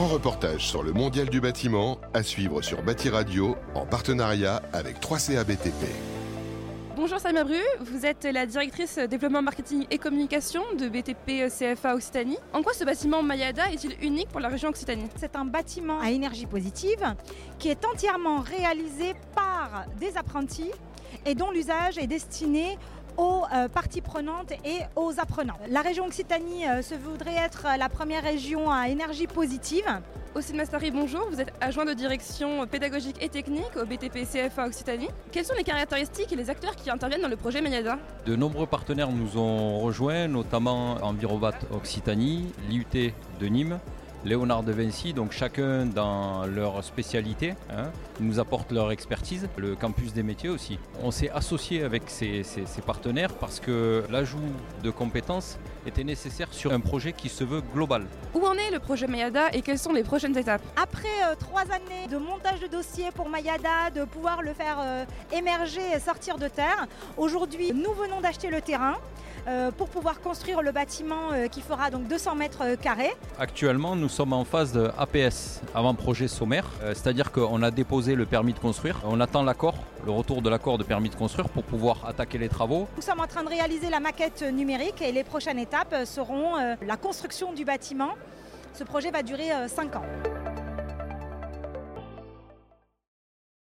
reportage sur le mondial du bâtiment à suivre sur Bâti Radio en partenariat avec 3CA BTP. Bonjour Samia Bru, vous êtes la directrice développement marketing et communication de BTP CFA Occitanie. En quoi ce bâtiment Mayada est-il unique pour la région Occitanie? C'est un bâtiment à énergie positive qui est entièrement réalisé par des apprentis et dont l'usage est destiné aux euh, parties prenantes et aux apprenants. La région Occitanie euh, se voudrait être la première région à énergie positive. Ocine Mastari, bonjour, vous êtes adjoint de direction pédagogique et technique au BTP CFA Occitanie. Quelles sont les caractéristiques et les acteurs qui interviennent dans le projet Mayada De nombreux partenaires nous ont rejoints, notamment Envirovat Occitanie, l'IUT de Nîmes, Léonard de Vinci, donc chacun dans leur spécialité, hein, nous apportent leur expertise, le campus des métiers aussi. On s'est associé avec ces, partenaires parce que l'ajout de compétences était nécessaire sur un projet qui se veut global. Où en est le projet Mayada et quelles sont les prochaines étapes? Après euh, trois années de montage de dossier pour Mayada, de pouvoir le faire euh, émerger et sortir de terre, aujourd'hui nous venons d'acheter le terrain. Euh, pour pouvoir construire le bâtiment euh, qui fera donc 200 mètres euh, carrés. Actuellement, nous sommes en phase de APS, avant-projet sommaire, c'est-à-dire qu'on a déposé le permis de construire. On attend l'accord, le retour de l'accord de permis de construire pour pouvoir attaquer les travaux. Nous sommes en train de réaliser la maquette numérique et les prochaines étapes seront la construction du bâtiment. Ce projet va durer 5 ans.